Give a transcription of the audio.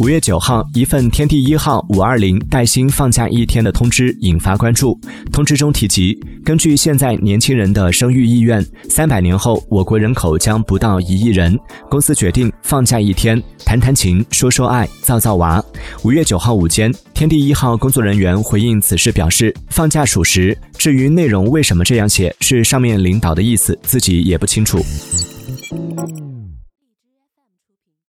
五月九号一份天地一号五二零带薪放假一天的通知引发关注。通知中提及根据现在年轻人的生育意愿三百年后我国人口将不到一亿人公司决定放假一天。谈谈情说说爱造造娃。五月九号午间天地一号工作人员回应此事表示放假属实。至于内容为什么这样写是上面领导的意思自己也不清楚。